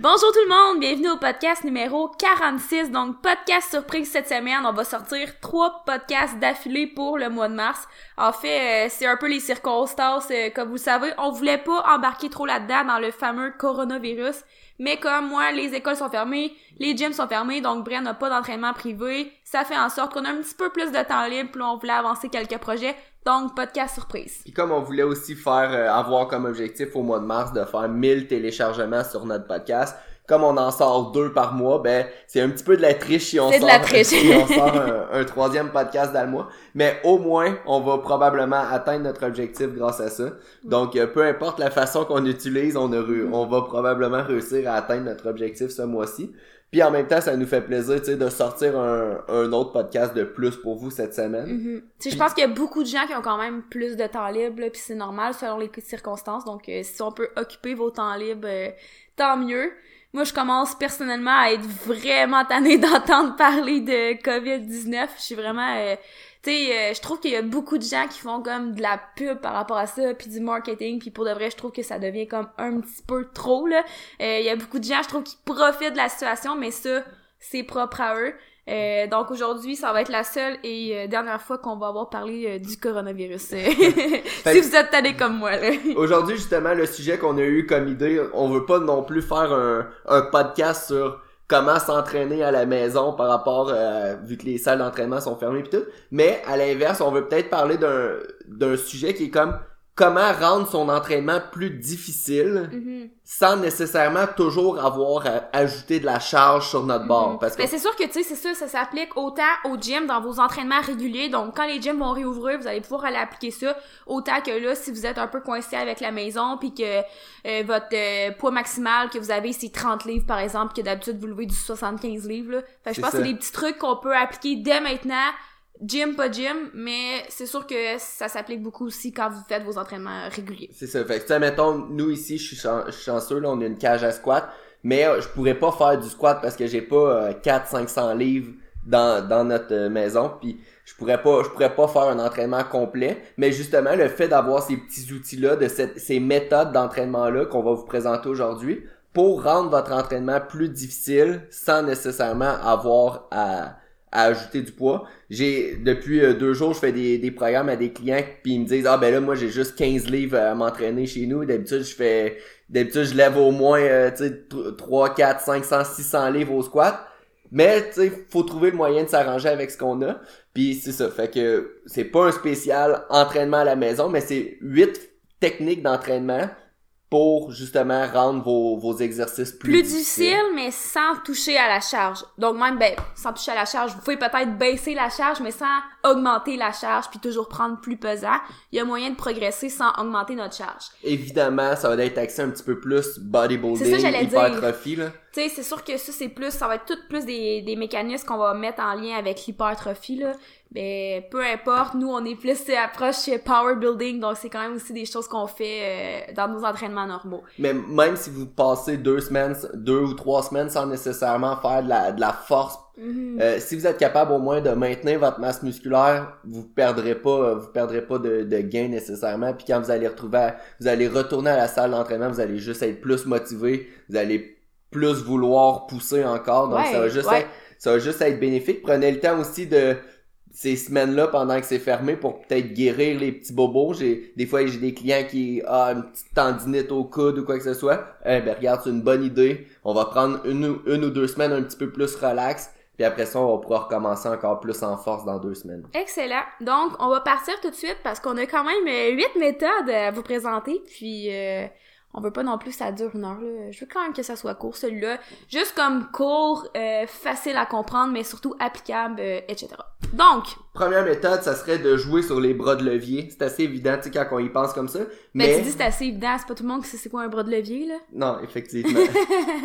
Bonjour tout le monde, bienvenue au podcast numéro 46. Donc podcast surprise cette semaine, on va sortir trois podcasts d'affilée pour le mois de mars. En fait, euh, c'est un peu les circonstances, euh, comme vous savez, on voulait pas embarquer trop là-dedans dans le fameux coronavirus. Mais comme moi, les écoles sont fermées, les gyms sont fermés, donc Brian n'a pas d'entraînement privé. Ça fait en sorte qu'on a un petit peu plus de temps libre, puis on voulait avancer quelques projets. Donc, podcast surprise. Puis comme on voulait aussi faire euh, avoir comme objectif au mois de mars de faire 1000 téléchargements sur notre podcast, comme on en sort deux par mois, ben c'est un petit peu de la triche si on C'est de sort, la triche. si on sort un, un troisième podcast dans le mois. Mais au moins, on va probablement atteindre notre objectif grâce à ça. Donc, euh, peu importe la façon qu'on utilise, on, a on va probablement réussir à atteindre notre objectif ce mois-ci. Puis en même temps, ça nous fait plaisir tu sais, de sortir un, un autre podcast de plus pour vous cette semaine. Tu sais, je pense qu'il y a beaucoup de gens qui ont quand même plus de temps libre, puis c'est normal selon les circonstances. Donc, euh, si on peut occuper vos temps libres, euh, tant mieux. Moi, je commence personnellement à être vraiment tannée d'entendre parler de COVID-19. Je suis vraiment... euh, tu sais, euh, je trouve qu'il y a beaucoup de gens qui font comme de la pub par rapport à ça, puis du marketing, puis pour de vrai, je trouve que ça devient comme un petit peu trop, là. Euh, Il y a beaucoup de gens, je trouve, qui profitent de la situation, mais ça, c'est propre à eux. Euh, donc aujourd'hui, ça va être la seule et euh, dernière fois qu'on va avoir parlé euh, du coronavirus. si vous êtes tannés comme moi, là. Aujourd'hui, justement, le sujet qu'on a eu comme idée, on veut pas non plus faire un, un podcast sur comment s'entraîner à la maison par rapport, euh, vu que les salles d'entraînement sont fermées pis tout. Mais, à l'inverse, on veut peut-être parler d'un, d'un sujet qui est comme comment rendre son entraînement plus difficile Mhm. sans nécessairement toujours avoir à ajouter de la charge sur notre bord. Mhm. Parce que Mais c'est sûr que, tu sais, c'est ça, ça s'applique autant au gym dans vos entraînements réguliers. Donc, quand les gyms vont réouvrir, vous allez pouvoir aller appliquer ça. Autant que là, si vous êtes un peu coincé avec la maison, puis que euh, votre euh, poids maximal que vous avez, c'est 30 livres, par exemple, que d'habitude, vous levez du 75 livres, là. Fait que je pense que c'est des petits trucs qu'on peut appliquer dès maintenant. Gym, pas gym, mais c'est sûr que ça s'applique beaucoup aussi quand vous faites vos entraînements réguliers. C'est ça. Fait que, mettons, nous ici, je suis, chanceux, là, on a une cage à squat. Mais euh, je pourrais pas faire du squat parce que j'ai pas 400-500 livres dans, dans notre euh, maison. Puis je pourrais pas je pourrais pas faire un entraînement complet. Mais justement, le fait d'avoir ces petits outils-là, de cette, ces méthodes d'entraînement-là qu'on va vous présenter aujourd'hui, pour rendre votre entraînement plus difficile sans nécessairement avoir à à ajouter du poids. J'ai depuis euh, deux jours, je fais des, des programmes à des clients puis ils me disent ah ben là moi j'ai juste 15 livres à m'entraîner chez nous. D'habitude je fais d'habitude je lève au moins euh, tu sais 3 4 500 600 livres au squat. Mais tu sais faut trouver le moyen de s'arranger avec ce qu'on a. Puis c'est ça fait que c'est pas un spécial entraînement à la maison mais c'est huit techniques d'entraînement pour justement rendre vos, vos exercices plus, plus difficile, mais sans toucher à la charge. Donc même, ben, sans toucher à la charge, vous pouvez peut-être baisser la charge, mais sans augmenter la charge, puis toujours prendre plus pesant. Il y a moyen de progresser sans augmenter notre charge. Évidemment, ça va être axé un petit peu plus ça, bodybuilding, dire. hypertrophie, là. Tu sais, c'est sûr que ça, c'est plus, ça va être tout plus des, des mécanismes qu'on va mettre en lien avec l'hypertrophie, là. Mais peu importe, nous, on est plus approche power building, donc c'est quand même aussi des choses qu'on fait euh, dans nos entraînements normaux. Mais même si vous passez deux semaines, deux ou trois semaines sans nécessairement faire de la, de la force, Mhm. euh, si vous êtes capable au moins de maintenir votre masse musculaire, vous perdrez pas, euh, vous perdrez pas de, de gain nécessairement. Puis quand vous allez retrouver, à- vous allez retourner à la salle d'entraînement, vous allez juste être plus motivé, vous allez plus vouloir pousser encore. Donc Ouais, ça va juste ouais. être, ça va juste être bénéfique. Prenez le temps aussi de ces semaines-là pendant que c'est fermé pour peut-être guérir les petits bobos. J'ai des fois j'ai des clients qui ah une petite tendinite au coude ou quoi que ce soit. Eh ben regarde, c'est une bonne idée. On va prendre une, ou- une ou deux semaines un petit peu plus relax. Puis après ça, on va pouvoir recommencer encore plus en force dans deux semaines. Excellent. Donc, on va partir tout de suite parce qu'on a quand même euh, huit méthodes à vous présenter. Puis, euh, on veut pas non plus ça dure une heure. Là. Je veux quand même que ça soit court, celui-là. Juste comme court, euh, facile à comprendre, mais surtout applicable, euh, etc. Donc, Première méthode, ça serait de jouer sur les bras de levier. C'est assez évident, tu sais, quand on y pense comme ça. ben, Mais tu dis c'est assez évident, c'est pas tout le monde qui sait c'est quoi un bras de levier, là. Non, effectivement.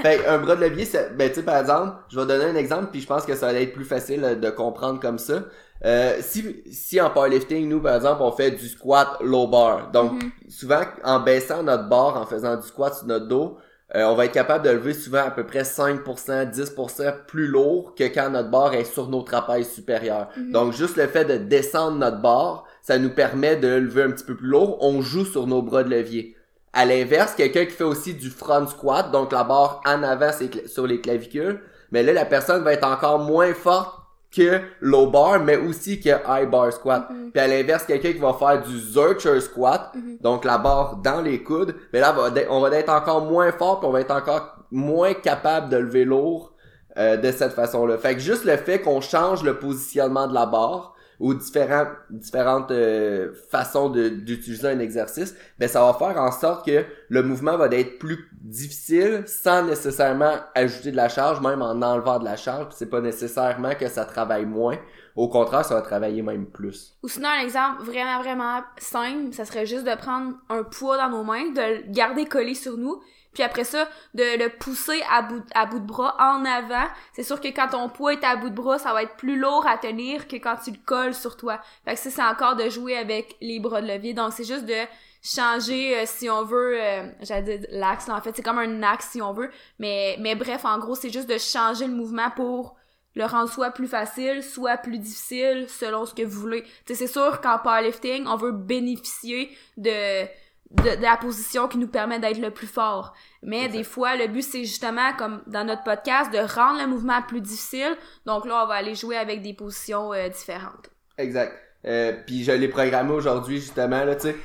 fait un bras de levier, c'est- ben tu sais par exemple, je vais donner un exemple puis je pense que ça va être plus facile de comprendre comme ça. Euh, si si en powerlifting nous par exemple on fait du squat low bar, donc Mhm. souvent en baissant notre barre en faisant du squat sur notre dos, euh, on va être capable de lever souvent à peu près 5%, 10% plus lourd que quand notre barre est sur nos trapèzes supérieurs. Mhm. Donc juste le fait de descendre notre barre, ça nous permet de lever un petit peu plus lourd. On joue sur nos bras de levier. À l'inverse, quelqu'un qui fait aussi du front squat, donc la barre en avant sur les clavicules, mais là, la personne va être encore moins forte que low bar, mais aussi que high bar squat. Mhm. Puis à l'inverse, quelqu'un qui va faire du Zercher squat, Mhm. donc la barre dans les coudes, mais là, on va être encore moins fort, puis on va être encore moins capable de lever lourd euh, de cette façon-là. Fait que juste le fait qu'on change le positionnement de la barre ou différents, différentes euh, façons d'utiliser un exercice, ben ça va faire en sorte que le mouvement va être plus difficile sans nécessairement ajouter de la charge, même en enlevant de la charge. C'est pas nécessairement que ça travaille moins. Au contraire, ça va travailler même plus. Ou sinon, un exemple vraiment, vraiment simple, ça serait juste de prendre un poids dans nos mains, de le garder collé sur nous, puis après ça, de le pousser à bout, à bout de bras en avant. C'est sûr que quand ton poids est à bout de bras, ça va être plus lourd à tenir que quand tu le colles sur toi. Fait que ça, c'est encore de jouer avec les bras de levier. Donc, c'est juste de changer, euh, si on veut, euh, j'allais dire l'axe, en fait, c'est comme un axe si on veut. Mais, mais bref, en gros, c'est juste de changer le mouvement pour le rendre soit plus facile, soit plus difficile, selon ce que vous voulez. C'est sûr qu'en powerlifting, on veut bénéficier de, de, de la position qui nous permet d'être le plus fort. Mais des fois, le but, c'est justement, comme dans notre podcast, de rendre le mouvement plus difficile. Donc là, on va aller jouer avec des positions euh, différentes. Exact. Euh, puis je l'ai programmé aujourd'hui justement là, tu sais.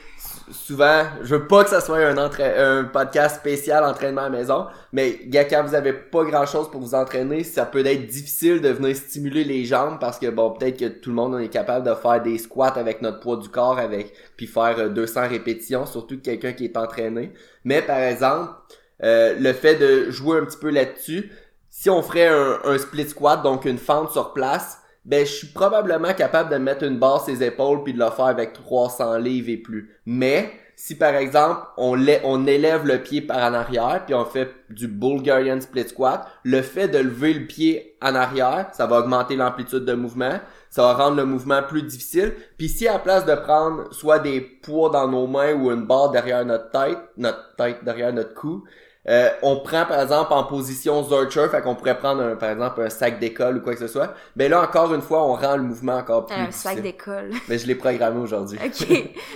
Sou- Souvent, je veux pas que ça soit un, podcast spécial entraînement à maison, mais gars, quand vous avez pas grand chose pour vous entraîner, ça peut être difficile de venir stimuler les jambes parce que bon, peut-être que tout le monde on est capable de faire des squats avec notre poids du corps avec puis faire euh, 200 répétitions, surtout quelqu'un qui est entraîné. Mais par exemple, euh, le fait de jouer un petit peu là-dessus, si on ferait un, un split squat, donc une fente sur place, ben je suis probablement capable de mettre une barre sur les épaules puis de le faire avec 300 livres et plus. Mais si par exemple on élève le pied par en arrière puis on fait du Bulgarian split squat, le fait de lever le pied en arrière, ça va augmenter l'amplitude de mouvement, ça va rendre le mouvement plus difficile. Puis si à la place de prendre soit des poids dans nos mains ou une barre derrière notre tête, notre tête derrière notre cou, euh, on prend par exemple en position Zercher, fait qu'on pourrait prendre un, par exemple un sac d'école ou quoi que ce soit. Ben là encore une fois, on rend le mouvement encore plus Un difficile. sac d'école. Mais je l'ai programmé aujourd'hui. OK.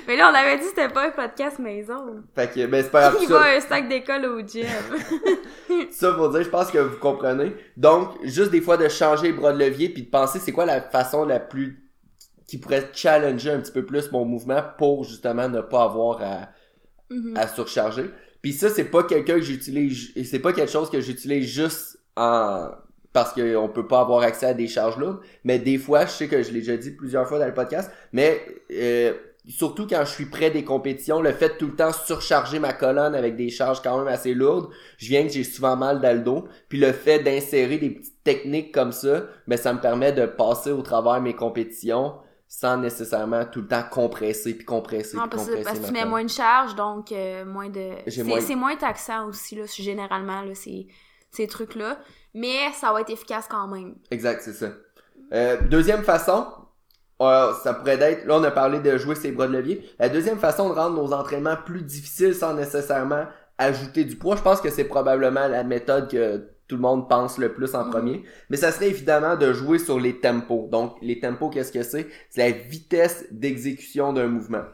Mais là, on avait dit que c'était pas un podcast maison. Fait que ben c'est pas grave. Il ça- va un sac d'école au gym. Ça pour dire, je pense que vous comprenez. Donc, juste des fois de changer les bras de levier puis de penser c'est quoi la façon la plus qui pourrait challenger un petit peu plus mon mouvement pour justement ne pas avoir à, Mhm. à surcharger. Puis ça, c'est pas quelqu'un que j'utilise, c'est pas quelque chose que j'utilise juste en parce qu'on peut pas avoir accès à des charges lourdes. Mais des fois, je sais que je l'ai déjà dit plusieurs fois dans le podcast, mais euh, surtout quand je suis près des compétitions, le fait de tout le temps surcharger ma colonne avec des charges quand même assez lourdes, je viens que j'ai souvent mal dans le dos. Puis le fait d'insérer des petites techniques comme ça, ben ça me permet de passer au travers mes compétitions sans nécessairement tout le temps compresser puis compresser Non, puis parce, que- compresser parce que tu mets moins de charge, donc euh, moins de... C'est moins- moins taxant aussi, là, généralement, là, ces, ces trucs-là. Mais ça va être efficace quand même. Exact, c'est ça. Euh, deuxième façon, euh, ça pourrait être, là on a parlé de jouer ses bras de levier. La deuxième façon de rendre nos entraînements plus difficiles sans nécessairement ajouter du poids, je pense que c'est probablement la méthode que tout le monde pense le plus en Mhm. premier. Mais ça serait évidemment de jouer sur les tempos. Donc les tempos, qu'est-ce que c'est? C'est la vitesse d'exécution d'un mouvement.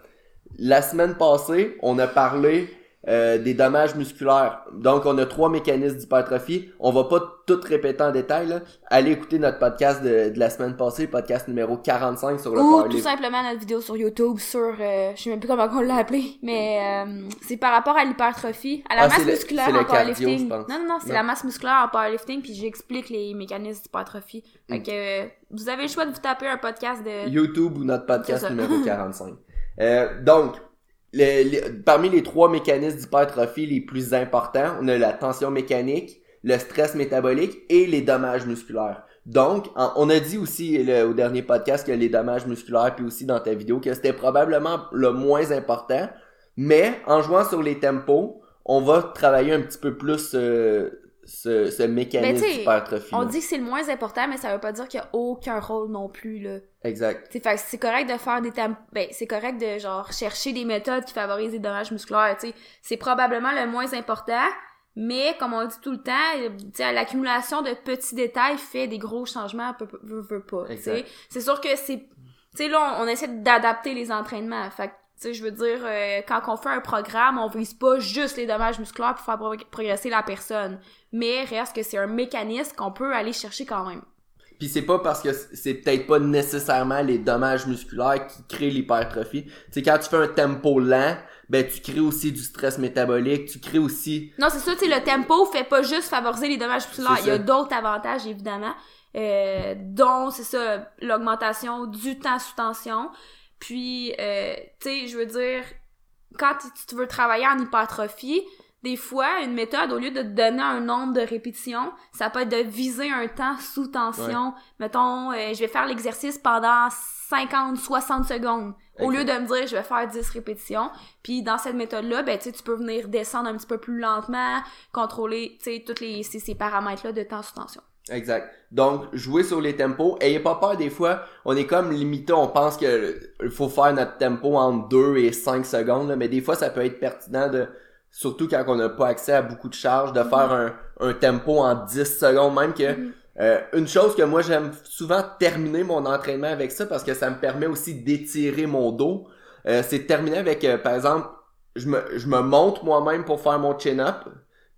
La semaine passée, on a parlé euh, des dommages musculaires. Donc, on a trois mécanismes d'hypertrophie. On va pas tout répéter en détail. Là. Allez écouter notre podcast de, de la semaine passée, podcast numéro 45 sur le Ou tout simplement notre vidéo sur YouTube sur... euh, je sais même plus comment on l'a appelé, mais euh, c'est par rapport à l'hypertrophie, à la Ah, masse musculaire le en powerlifting. Non, non, non, c'est la masse musculaire en powerlifting, puis j'explique les mécanismes d'hypertrophie. Fait Mm. que euh, vous avez le choix de vous taper un podcast de... YouTube ou notre podcast numéro 45. Euh, donc, parmi les trois mécanismes d'hypertrophie les plus importants, on a la tension mécanique, le stress métabolique et les dommages musculaires. Donc, on a dit aussi au dernier podcast que les dommages musculaires, puis aussi dans ta vidéo, que c'était probablement le moins important. Mais en jouant sur les tempos, on va travailler un petit peu plus euh, ce, ce mécanisme d'hypertrophie. On dit que c'est le moins important, mais ça veut pas dire qu'il y a aucun rôle non plus, là. Exact. C'est correct de faire des tam- ben c'est correct de genre chercher des méthodes qui favorisent les dommages musculaires, tu sais. C'est probablement le moins important, mais comme on dit tout le temps, euh, l'accumulation de petits détails fait des gros changements, peu, peu, veut, veut pas. C'est sûr que c'est tu sais là on, on essaie d'adapter les entraînements. Fait Tu sais, je veux dire, euh, quand on fait un programme, on vise pas juste les dommages musculaires pour faire pro- progresser la personne. Mais reste que c'est un mécanisme qu'on peut aller chercher quand même. Puis c'est pas parce que c'est peut-être pas nécessairement les dommages musculaires qui créent l'hypertrophie. Tu sais, quand tu fais un tempo lent, ben tu crées aussi du stress métabolique, tu crées aussi... Non, c'est ça, tu sais, le tempo fait pas juste favoriser les dommages musculaires. Il y a d'autres avantages, évidemment, euh, dont, c'est ça, l'augmentation du temps sous tension. Puis, euh, tu sais, je veux dire, quand tu- veux travailler en hypertrophie, des fois, une méthode, au lieu de te donner un nombre de répétitions, ça peut être de viser un temps sous tension. Mettons, euh, je vais faire l'exercice pendant 50, 60 secondes. Au lieu de me dire, je vais faire 10 répétitions. Puis dans cette méthode-là, ben, tu peux venir descendre un petit peu plus lentement, contrôler, tu sais, tous les, ces, ces paramètres-là de temps sous tension. Exact. Donc, jouez sur les tempos. Ayez pas peur des fois. On est comme limité. On pense que il faut faire notre tempo entre 2 et 5 secondes. là, mais des fois, ça peut être pertinent de, surtout quand on n'a pas accès à beaucoup de charges, de faire un, un tempo en 10 secondes. Même que, Mhm. euh, une chose que moi, j'aime souvent terminer mon entraînement avec ça parce que ça me permet aussi d'étirer mon dos. Euh, c'est de terminer avec, euh, par exemple, je me, je me monte moi-même pour faire mon chin-up.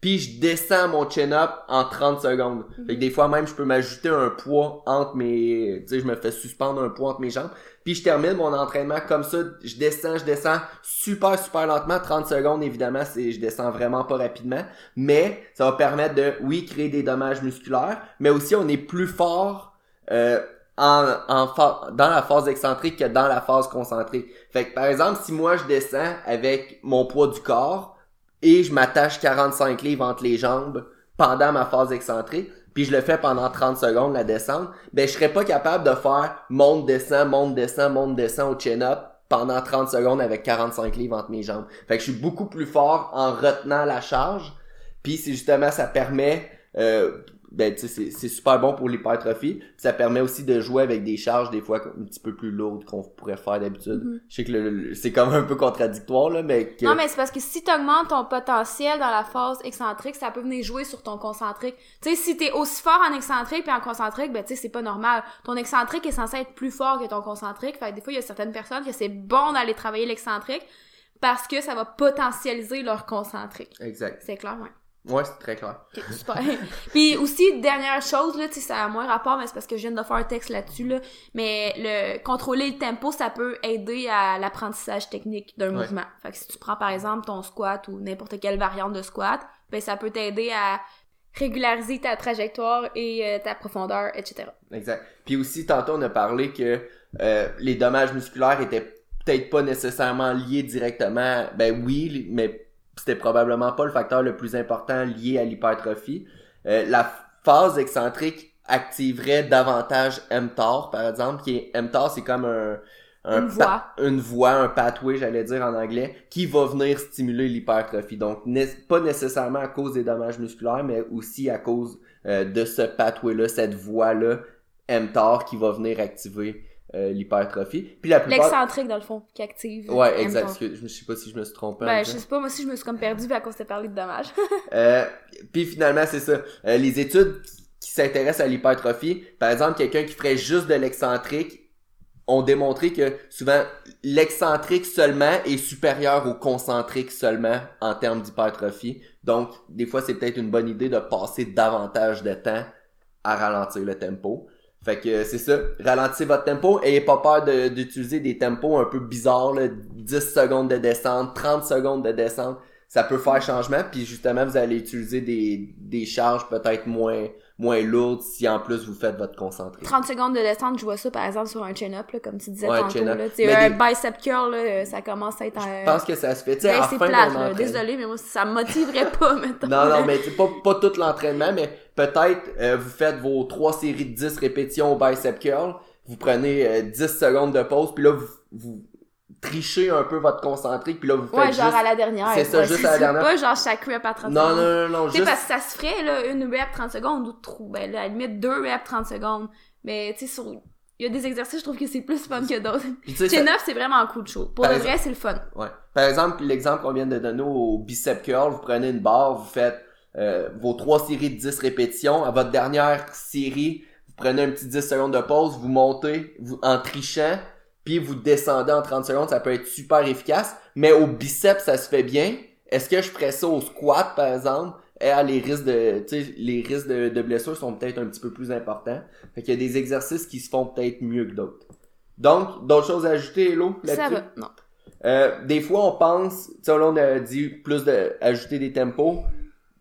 Puis je descends mon chin-up en 30 secondes. Fait que des fois même, je peux m'ajouter un poids entre mes... Tu sais, je me fais suspendre un poids entre mes jambes. Puis je termine mon entraînement comme ça. Je descends, je descends super, super lentement. 30 secondes, évidemment, c'est je descends vraiment pas rapidement. Mais ça va permettre de, oui, créer des dommages musculaires. Mais aussi, on est plus fort... Euh, en, en dans la phase excentrique que dans la phase concentrique. Fait que par exemple, si moi je descends avec mon poids du corps et je m'attache 45 livres entre les jambes pendant ma phase excentrique, puis je le fais pendant 30 secondes la descente, ben je serais pas capable de faire monte descend monte descend monte descend au chin-up pendant 30 secondes avec 45 livres entre mes jambes. Fait que je suis beaucoup plus fort en retenant la charge. Puis c'est justement ça permet euh, ben tu sais c'est- c'est super bon pour l'hypertrophie. Ça permet aussi de jouer avec des charges des fois un petit peu plus lourdes qu'on pourrait faire d'habitude. Mhm. Je sais que le- le- c'est comme un peu contradictoire là mais que- Non, mais c'est parce que si tu augmentes ton potentiel dans la phase excentrique, ça peut venir jouer sur ton concentrique. Tu sais, si t'es aussi fort en excentrique puis en concentrique, ben tu sais, c'est pas normal. Ton excentrique est censé être plus fort que ton concentrique. Fait que des fois, il y a certaines personnes que c'est bon d'aller travailler l'excentrique parce que ça va potentialiser leur concentrique. exact. C'est clair, ouais. Ouais, c'est très clair. Super. Puis aussi, dernière chose, là, tu sais, ça a moins rapport, mais c'est parce que je viens de faire un texte là-dessus, là. Mais le contrôler le tempo, ça peut aider à l'apprentissage technique d'un Ouais. mouvement. Fait que si tu prends par exemple ton squat ou n'importe quelle variante de squat, ben ça peut t'aider à régulariser ta trajectoire et euh, ta profondeur, etc. Exact. Puis aussi, tantôt, on a parlé que euh, les dommages musculaires étaient peut-être pas nécessairement liés directement. Ben oui, mais c'était probablement pas le facteur le plus important lié à l'hypertrophie. Euh, la phase excentrique activerait davantage mTOR, par exemple, qui est mTOR, c'est comme un, un Une pa- une voie, un pathway, j'allais dire en anglais, qui va venir stimuler l'hypertrophie. Donc, pas nécessairement à cause des dommages musculaires, mais aussi à cause euh, de ce pathway-là, cette voie-là, mTOR, qui va venir activer euh, l'hypertrophie. Puis la plupart... L'excentrique, dans le fond, qui active. Ouais, exact. Excuse- Je sais pas si je me suis trompé. en Ben, je sais pas, moi aussi, je me suis comme perdue à cause de parler de dommages. Euh, puis finalement, c'est ça. Euh, les études qui s'intéressent à l'hypertrophie, par exemple, quelqu'un qui ferait juste de l'excentrique, ont démontré que souvent l'excentrique seulement est supérieur au concentrique seulement en termes d'hypertrophie. Donc, des fois, c'est peut-être une bonne idée de passer davantage de temps à ralentir le tempo. Fait que c'est ça, ralentissez votre tempo, ayez pas peur d'utiliser des tempos un peu bizarres, là, 10 secondes de descente, 30 secondes de descente, ça peut faire changement, puis justement vous allez utiliser des, des charges peut-être moins moins lourdes si en plus vous faites votre concentré. 30 secondes de descente, je vois ça par exemple sur un chin-up, là, comme tu disais Ouais, tantôt. Là. Un des- bicep curl, là, ça commence à être un... Je pense que ça se fait, Ben, c'est plate, là. Désolé, mais moi, ça me motiverait pas, mettons. Non, non, mais c'est pas, pas tout l'entraînement, mais peut-être euh, vous faites vos trois séries de 10 répétitions au bicep curl, vous prenez euh, 10 secondes de pause, puis là vous, vous trichez un peu votre concentré, puis là vous faites Ouais, genre juste... à la dernière. C'est ça, Ouais, juste à la dernière. pas genre chaque rep à 30 Non, secondes. non, non, non, Tu sais, juste... parce que ça se ferait, là, une rep 30 secondes ou trop. Ben, là, à la limite, deux reps 30 secondes. Mais, tu sais, sur... Il y a des exercices, je trouve que c'est plus fun que d'autres. Ça- Chin up, c'est vraiment un coup de chaud. Pour Par le exemple- vrai, c'est le fun. Ouais. Par exemple, l'exemple qu'on vient de donner au bicep curl, vous prenez une barre, vous faites euh, vos trois séries de 10 répétitions. À votre dernière série, vous prenez un petit 10 secondes de pause, vous montez vous, en trichant, puis vous descendez en 30 secondes, ça peut être super efficace, mais au biceps, ça se fait bien. Est-ce que je ferais ça au squat, par exemple? Et ah, les risques de, tu sais, les risques de, de blessures sont peut-être un petit peu plus importants. Fait qu'il y a des exercices qui se font peut-être mieux que d'autres. Donc, d'autres choses à ajouter, Hello, Ça va, non. Euh, des fois, on pense, tu sais, là, on a dit plus de ajouter des tempos.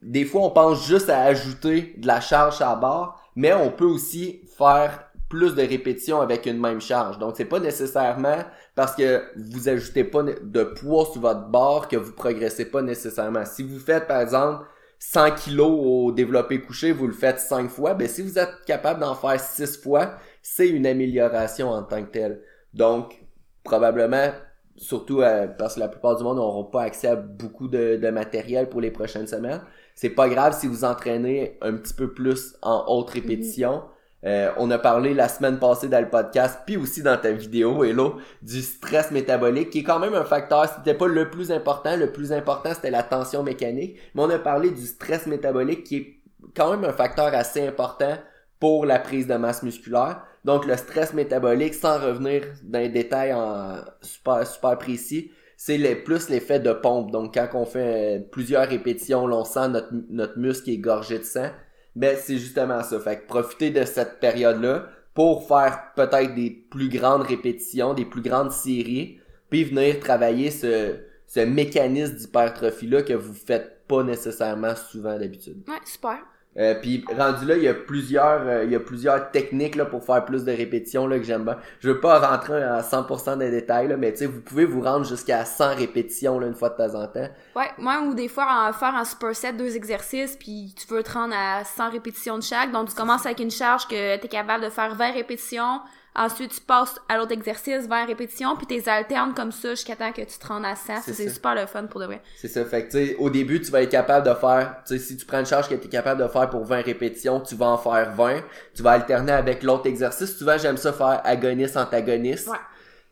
Des fois, on pense juste à ajouter de la charge à la barre, mais on peut aussi faire plus de répétitions avec une même charge. Donc, c'est pas nécessairement parce que vous ajoutez pas de poids sur votre barre que vous progressez pas nécessairement. Si vous faites, par exemple, 100 kilos au développé couché, vous le faites 5 fois, ben si vous êtes capable d'en faire 6 fois, c'est une amélioration en tant que telle. Donc, probablement, surtout euh, parce que la plupart du monde n'auront pas accès à beaucoup de, de matériel pour les prochaines semaines. C'est pas grave si vous entraînez un petit peu plus en haute répétition. Euh, on a parlé la semaine passée dans le podcast, puis aussi dans ta vidéo, Hello, du stress métabolique, qui est quand même un facteur, c'était pas le plus important, le plus important c'était la tension mécanique, mais on a parlé du stress métabolique qui est quand même un facteur assez important pour la prise de masse musculaire. Donc le stress métabolique, sans revenir dans les détails en super super précis, c'est plus l'effet de pompe. Donc quand on fait plusieurs répétitions, on sent notre, notre muscle est gorgé de sang. Ben c'est justement ça. Fait que profitez de cette période-là pour faire peut-être des plus grandes répétitions, des plus grandes séries, puis venir travailler ce, ce mécanisme d'hypertrophie-là que vous faites pas nécessairement souvent d'habitude. Ouais, super. Euh, puis rendu là, il y a plusieurs, euh, il y a plusieurs techniques là pour faire plus de répétitions là que j'aime bien. Je veux pas rentrer à 100% des détails là, mais tu sais, vous pouvez vous rendre jusqu'à 100 répétitions là une fois de temps en temps. Ouais, moi ou des fois en faire un superset deux exercices puis tu veux te rendre à 100 répétitions de chaque. Donc tu commences avec une charge que tu es capable de faire 20 répétitions. Ensuite, tu passes à l'autre exercice, 20 répétitions, puis tu alternes comme ça jusqu'à temps que tu te rendes à 100. C'est super le fun pour de vrai. C'est ça. Fait que tu sais, au début, tu vas être capable de faire, tu sais, si tu prends une charge que tu es capable de faire pour 20 répétitions, tu vas en faire 20. Tu vas alterner avec l'autre exercice. Souvent, j'aime ça faire agoniste-antagoniste. Ouais.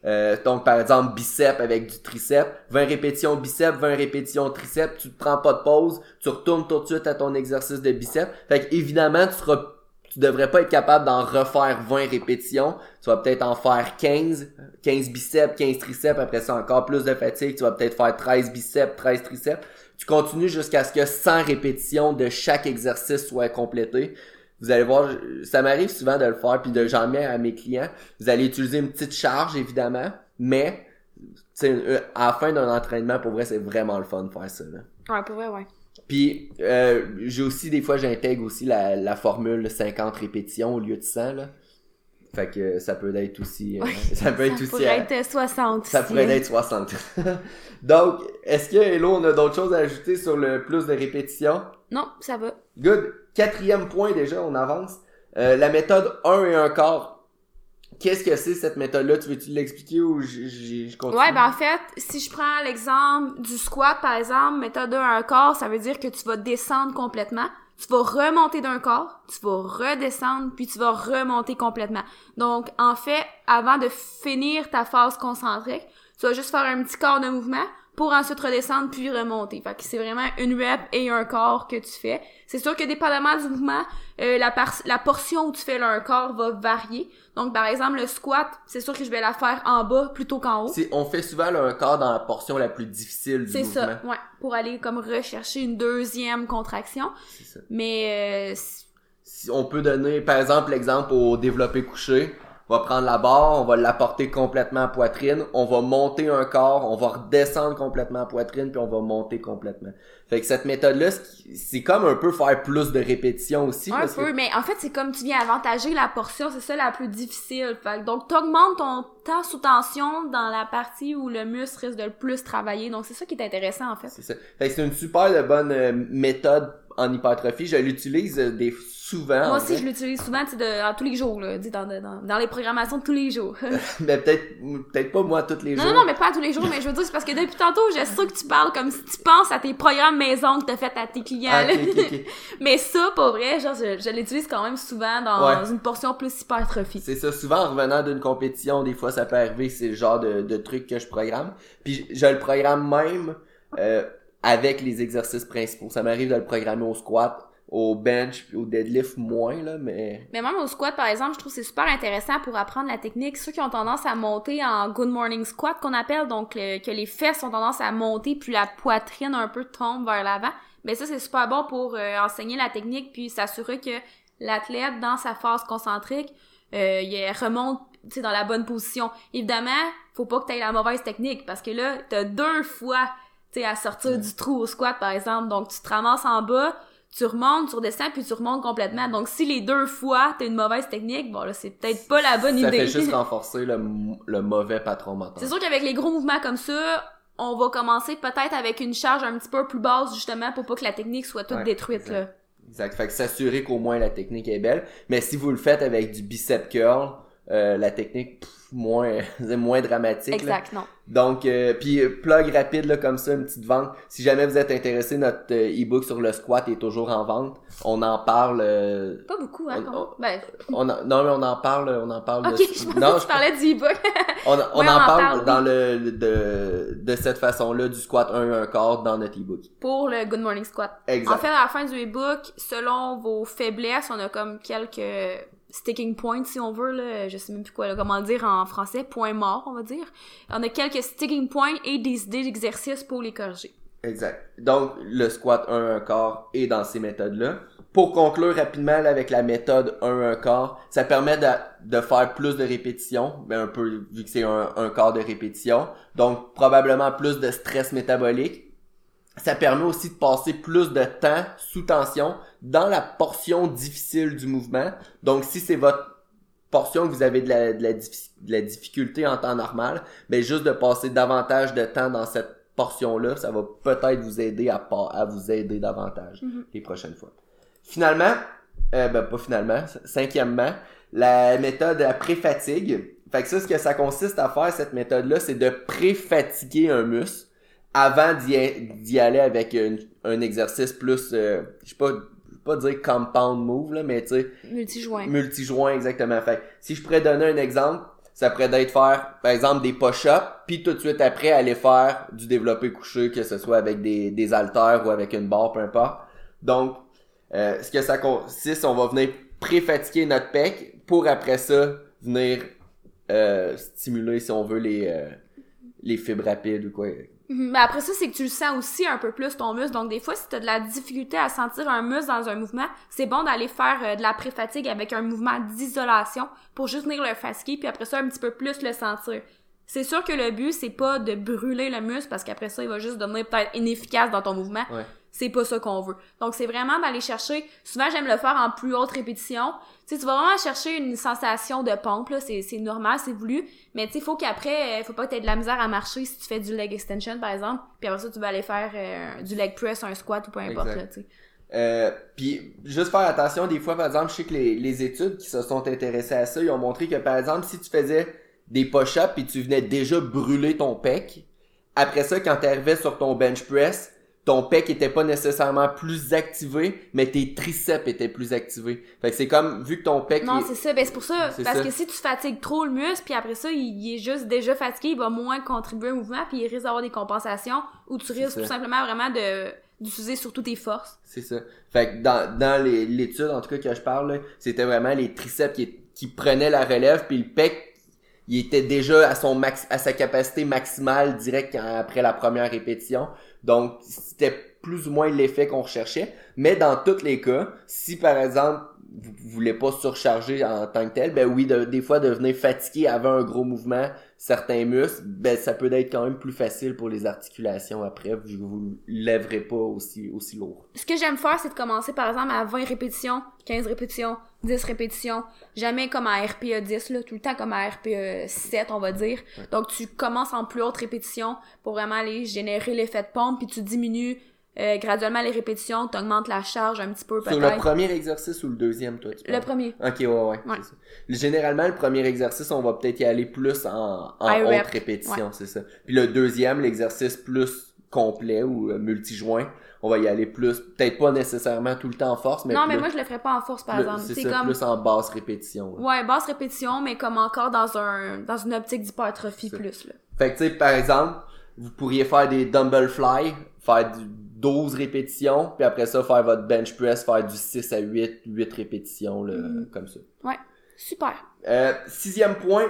Euh, donc, par exemple, biceps avec du triceps. 20 répétitions biceps, 20 répétitions triceps. Tu te prends pas de pause. Tu retournes tout de suite à ton exercice de biceps. Fait que, évidemment, tu seras tu devrais pas être capable d'en refaire 20 répétitions. Tu vas peut-être en faire 15, 15 biceps, 15 triceps. Après ça, encore plus de fatigue. Tu vas peut-être faire 13 biceps, 13 triceps. Tu continues jusqu'à ce que 100 répétitions de chaque exercice soient complétées. Vous allez voir, ça m'arrive souvent de le faire puis de j'en mets à mes clients. Vous allez utiliser une petite charge évidemment, mais euh, à la fin d'un entraînement, pour vrai, c'est vraiment le fun de faire ça. Là. Ouais, pour vrai, ouais. Puis euh, j'ai aussi des fois j'intègre aussi la, la formule 50 répétitions au lieu de 100 là. Fait que ça peut être aussi euh, ça peut être ça aussi pourrait à- être 60. ça si- pourrait être 60. Donc, est-ce que Hello, on a d'autres choses à ajouter sur le plus de répétitions? Non, ça va. Good. Quatrième point déjà, on avance. Euh, la méthode 1 et 1 quart. Qu'est-ce que c'est cette méthode-là? Tu veux-tu l'expliquer ou je continue? Ouais, ben en fait, si je prends l'exemple du squat, par exemple, méthode 1 un corps, ça veut dire que tu vas descendre complètement, tu vas remonter d'un corps, tu vas redescendre, puis tu vas remonter complètement. Donc, en fait, avant de finir ta phase concentrique, tu vas juste faire un petit corps de mouvement pour ensuite redescendre puis remonter. Fait que c'est vraiment une rep et un corps que tu fais. C'est sûr que dépendamment du mouvement, euh, la, par- la portion où tu fais là, un corps va varier. Donc, par exemple, le squat, c'est sûr que je vais la faire en bas plutôt qu'en haut. C'est- on fait souvent là, un quart dans la portion la plus difficile du C'est mouvement. ça, ouais. Pour aller comme rechercher une deuxième contraction. C'est ça. Mais euh, Si on peut donner, par exemple, l'exemple au développé couché. On va prendre la barre, on va l'apporter complètement à poitrine, on va monter un corps, on va redescendre complètement à poitrine, puis on va monter complètement. Fait que cette méthode-là, c'est- comme un peu faire plus de répétitions aussi. un parce que- peu, mais en fait, c'est comme tu viens avantager la portion, c'est ça la plus difficile. Fait que donc, t'augmentes ton temps sous tension dans la partie où le muscle risque de le plus travailler. Donc, c'est ça qui est intéressant, en fait. C'est ça. Fait que c'est une super de bonne euh, méthode en hypertrophie. Je l'utilise euh, des souvent. Moi aussi, je l'utilise souvent, tu dans tous les jours, là, dans, dans, dans les programmations de tous les jours. Mais peut-être peut-être pas moi tous les Non, jours. non, non, mais pas à tous les jours, mais je veux dire, c'est parce que depuis tantôt, je sais que tu parles comme si tu penses à tes programmes maison que t'as fait à tes clients, Ah. Mais ça, pas vrai, genre, je, je l'utilise quand même souvent dans Ouais. une portion plus hypertrophie. C'est ça, souvent en revenant d'une compétition, des fois ça peut arriver, c'est le genre de, de truc que je programme. Puis je le programme même euh, avec les exercices principaux. Ça m'arrive de le programmer au squat, au bench au deadlift moins là mais Mais même au squat, par exemple, je trouve que c'est super intéressant pour apprendre la technique. Ceux qui ont tendance à monter en good morning squat, qu'on appelle, donc que les fesses ont tendance à monter, puis la poitrine un peu tombe vers l'avant, ben ça, c'est super bon pour euh, enseigner la technique, puis s'assurer que l'athlète, dans sa phase concentrique, euh, il remonte tu dans la bonne position. Évidemment, faut pas que tu aies la mauvaise technique, parce que là, t'as deux fois tu sais, à sortir du trou au squat, par exemple. Donc, tu te ramasses en bas, tu remontes, tu redescends, puis tu remontes complètement. Donc, si les deux fois, t'as une mauvaise technique, bon, là, c'est peut-être pas la bonne ça idée. fait juste renforcer le, le mauvais patron mental c'est sûr qu'avec les gros mouvements comme ça, on va commencer peut-être avec une charge un petit peu plus basse, justement, pour pas que la technique soit toute Ouais, détruite, exact. là. Exact. Fait que s'assurer qu'au moins la technique est belle. Mais si vous le faites avec du bicep curl, euh, la technique pff, moins moins dramatique. là. Exact, non. Donc euh, puis euh, plug rapide là comme ça une petite vente. Si jamais vous êtes intéressé, notre euh, e-book sur le squat est toujours en vente. On en parle euh, Pas beaucoup, hein, On- Ben, on en- non mais on en parle on en parle ok, de je non que tu parlais du e-book. on, on Ouais, en parle, parle, dans le le- de de cette façon-là du squat 1 1 quart dans notre e-book. pour le Good Morning Squat. Exact. En fait, à la fin du e-book, selon vos faiblesses, on a comme quelques sticking points, si on veut, là. Je sais même plus quoi, là, comment dire en français. Points morts, on va dire. On a quelques sticking points et des idées d'exercices pour les corriger. Exact. Donc, le squat 1 1 quart est dans ces méthodes-là. Pour conclure rapidement avec la méthode 1 1 quart, ça permet de, de faire plus de répétitions, un peu vu que c'est un, un quart de répétition. Donc, probablement plus de stress métabolique. Ça permet aussi de passer plus de temps sous tension dans la portion difficile du mouvement. Donc, si c'est votre portion que vous avez de la, de la, de la difficulté en temps normal, ben juste de passer davantage de temps dans cette portion-là, ça va peut-être vous aider à, pas- à vous aider davantage Mhm. les prochaines fois. Finalement, euh, ben pas finalement, cinquièmement, la méthode à pré-fatigue. Fait que ça, ce que ça consiste à faire, cette méthode-là, c'est de pré-fatiguer un muscle avant d'y aller avec un, un exercice plus, euh, je sais pas, pas dire compound move, là, mais tu sais, Multijoint. multijoint exactement. Fait si je pourrais donner un exemple, ça pourrait être faire, par exemple, des push-ups, puis tout de suite après, aller faire du développé couché, que ce soit avec des, des haltères ou avec une barre, peu importe. Donc, euh, ce que ça consiste, on va venir pré-fatiguer notre pec pour après ça venir euh, stimuler, si on veut, les, euh, les fibres rapides ou quoi. Mais après ça, c'est que tu le sens aussi un peu plus ton muscle. Donc des fois, si tu as de la difficulté à sentir un muscle dans un mouvement, c'est bon d'aller faire euh, de la pré-fatigue avec un mouvement d'isolation pour juste venir le fatiguer, puis après ça, un petit peu plus le sentir. C'est sûr que le but, c'est pas de brûler le muscle parce qu'après ça, il va juste devenir peut-être inefficace dans ton mouvement. C'est pas ça qu'on veut. Donc c'est vraiment d'aller chercher, souvent j'aime le faire en plus haute répétition. Tu sais, tu vas vraiment chercher une sensation de pompe, là, c'est, c'est normal, c'est voulu. Mais tu sais, faut qu'après, euh, faut pas que t'aies de la misère à marcher si tu fais du leg extension, par exemple. Puis après ça, tu vas aller faire euh, du leg press, un squat ou peu importe, Exact. là, tu sais. Euh, puis juste faire attention des fois par exemple je sais que les, les études qui se sont intéressées à ça ils ont montré que par exemple si tu faisais des push-ups puis tu venais déjà brûler ton pec après ça quand tu arrivais sur ton bench press ton pec était pas nécessairement plus activé mais tes triceps étaient plus activés fait que c'est comme vu que ton pec Non, il- c'est ça. Ben, c'est pour ça. Parce ça. que si tu fatigues trop le muscle, puis après ça, il, il est juste déjà fatigué, il va moins contribuer au mouvement, puis il risque d'avoir des compensations, ou tu risques tout simplement vraiment de d'utiliser surtout tes forces. C'est ça. Fait que dans, dans les- l'étude, en tout cas, que je parle, là, c'était vraiment les triceps qui, qui prenaient la relève, puis le pec, il était déjà à son à sa capacité maximale direct après la première répétition. Donc, c'était plus ou moins l'effet qu'on recherchait. Mais dans tous les cas, si par exemple, vous, voulez pas surcharger en tant que tel, ben oui, de- des fois, devenir fatigué avant un gros mouvement, certains muscles, ben ça peut être quand même plus facile pour les articulations après, vu que vous lèverez pas aussi, aussi lourd. Ce que j'aime faire, c'est de commencer par exemple à 20 répétitions, 15 répétitions, 10 répétitions. Jamais comme à RPE 10, là, tout le temps comme à RPE 7, on va dire. Donc tu commences en plus haute répétition pour vraiment aller générer l'effet de pompe, puis tu diminues euh, graduellement les répétitions, tu augmentes la charge un petit peu Sur le peut-être. premier exercice ou le deuxième, toi, tu Le premier. Ok, ouais, ouais. Ouais. ça. Généralement, le premier exercice, on va peut-être y aller plus en, en High haute rep, répétition, c'est ça. Puis le deuxième, l'exercice plus complet ou euh, multijoint, on va y aller plus, peut-être pas nécessairement tout le temps en force, mais non, plus, mais moi je le ferais pas en force par plus- exemple. c'est comme plus en basse répétition. là. Ouais, basse répétition, mais comme encore dans un dans une optique d'hypertrophie plus là. Fait que, tu sais, par exemple, vous pourriez faire des dumbbell fly, faire du 12 répétitions, puis après ça, faire votre bench press, faire du 6 à 8, 8 répétitions, là, Mhm. comme ça. Ouais. Super. Euh, sixième point,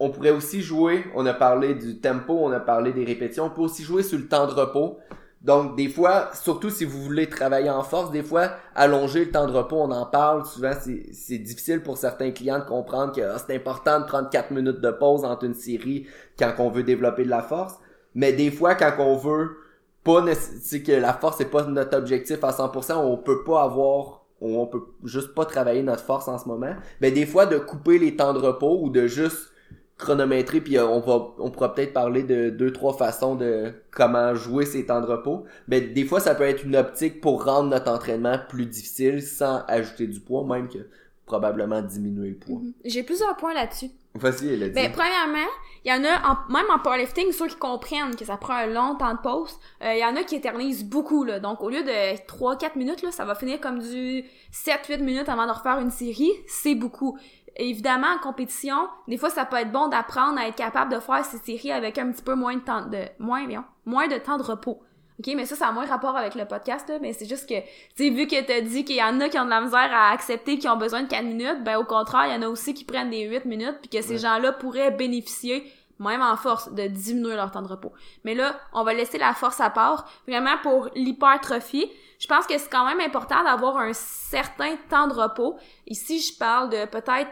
on pourrait aussi jouer, on a parlé du tempo, on a parlé des répétitions, on peut aussi jouer sur le temps de repos. Donc, des fois, surtout si vous voulez travailler en force, des fois, allonger le temps de repos, on en parle. Souvent, c'est c'est difficile pour certains clients de comprendre que ah, c'est important de prendre 4 minutes de pause entre une série quand on veut développer de la force. Mais des fois, quand on veut pas c'est que la force c'est pas notre objectif à 100%, on peut pas avoir on peut juste pas travailler notre force en ce moment. Mais des fois, de couper les temps de repos ou de juste chronométrer puis euh, on va on pourra peut-être parler de deux trois façons de comment jouer ces temps de repos mais des fois ça peut être une optique pour rendre notre entraînement plus difficile sans ajouter du poids même que probablement diminuer le poids Mhm. J'ai plusieurs points là-dessus. Vas-y Ben, premièrement, il y en a, même en powerlifting, ceux qui comprennent que ça prend un long temps de pause, euh, il y en a qui éternisent beaucoup, là. Donc, au lieu de 3-4 minutes, là, ça va finir comme du 7-8 minutes avant de refaire une série. C'est beaucoup. Évidemment, en compétition, des fois, ça peut être bon d'apprendre à être capable de faire ces séries avec un petit peu moins de moins, moins de temps de repos. OK, mais ça, ça a moins rapport avec le podcast, là, mais c'est juste que, tu sais, vu que t'as dit qu'il y en a qui ont de la misère à accepter qu'ils ont besoin de 4 minutes, ben, au contraire, il y en a aussi qui prennent des 8 minutes, puis que ces Ouais. gens-là pourraient bénéficier, même en force, de diminuer leur temps de repos. Mais là, on va laisser la force à part. Vraiment, pour l'hypertrophie, je pense que c'est quand même important d'avoir un certain temps de repos. Ici, je parle de peut-être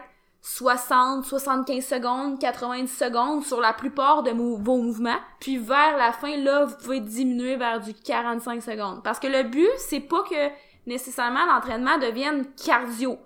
60, 75 secondes, 90 secondes sur la plupart de vos mouvements. Puis vers la fin, là, vous pouvez diminuer vers du 45 secondes. Parce que le but, c'est pas que nécessairement l'entraînement devienne cardio.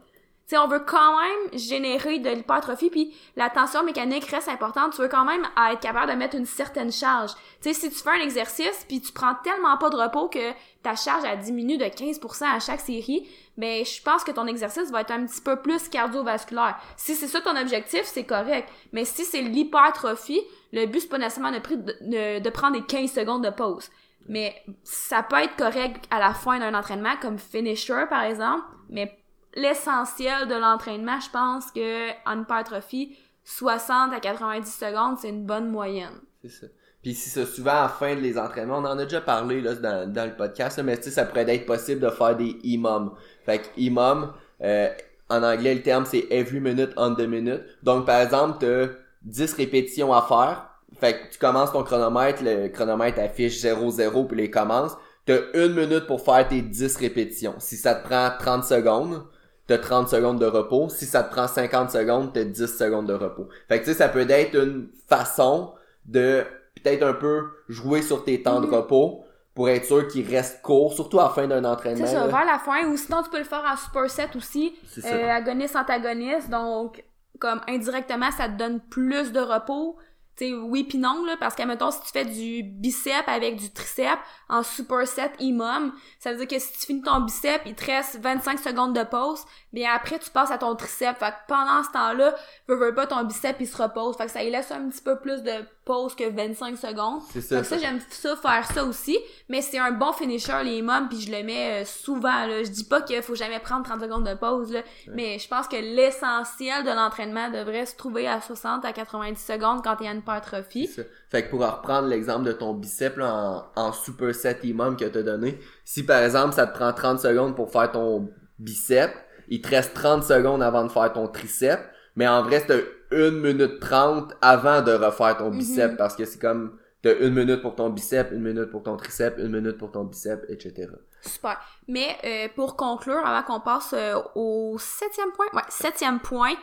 Sais, on veut quand même générer de l'hypertrophie, puis la tension mécanique reste importante. Tu veux quand même être capable de mettre une certaine charge. Tu sais, si tu fais un exercice, puis tu prends tellement pas de repos que ta charge elle diminue de 15% à chaque série, ben je pense que ton exercice va être un petit peu plus cardiovasculaire. Si c'est ça ton objectif, c'est correct. Mais si c'est l'hypertrophie, le but c'est pas nécessairement de, de prendre des 15 secondes de pause. Mais ça peut être correct à la fin d'un entraînement comme finisher par exemple, mais l'essentiel de l'entraînement, je pense que en hypertrophie, 60 à 90 secondes, c'est une bonne moyenne. C'est ça. Puis si c'est souvent à la fin des entraînements, on en a déjà parlé là, dans, dans le podcast, là, mais tu ça pourrait être possible de faire des EMOM. Fait que EMOM, euh, en anglais, le terme c'est every minute on the minute. Donc par exemple, t'as 10 répétitions à faire. Fait que tu commences ton chronomètre, le chronomètre affiche 0-0 puis les commence. T'as une minute pour faire tes 10 répétitions. Si ça te prend 30 secondes, t'as 30 secondes de repos. Si ça te prend 50 secondes, t'as 10 secondes de repos. Fait que tu sais, ça peut être une façon de peut-être un peu jouer sur tes temps Mhm. de repos pour être sûr qu'ils restent courts, surtout à la fin d'un entraînement. C'est ça, vers la fin, ou sinon tu peux le faire en superset aussi, C'est ça. euh, agoniste-antagoniste, donc comme indirectement ça te donne plus de repos. Sais, oui pis non, là, parce que, mettons, si tu fais du bicep avec du tricep en superset imum, ça veut dire que si tu finis ton bicep, il te reste 25 secondes de pause, bien après, tu passes à ton tricep. Fait que pendant ce temps-là, veux, veux pas, ton bicep, il se repose. Fait que ça lui laisse un petit peu plus de pause que 25 secondes. C'est Fait ça. que ça, j'aime ça faire ça aussi, mais c'est un bon finisher, les mômes, puis je le mets euh, souvent, là. Je dis pas qu'il faut jamais prendre 30 secondes de pause, là, mais je pense que l'essentiel de l'entraînement devrait se trouver à 60 à 90 secondes quand il y a une hypertrophie. Fait que pour reprendre l'exemple de ton bicep là, en, en superset imum que t'as donné, si par exemple ça te prend 30 secondes pour faire ton bicep, il te reste 30 secondes avant de faire ton tricep, mais en vrai c'est 1 minute 30 avant de refaire ton bicep Mhm. parce que c'est comme t'as une minute pour ton bicep, une minute pour ton tricep, une minute pour ton bicep, etc. Super. Mais euh, pour conclure, avant qu'on passe euh, au septième point, ouais, septième point,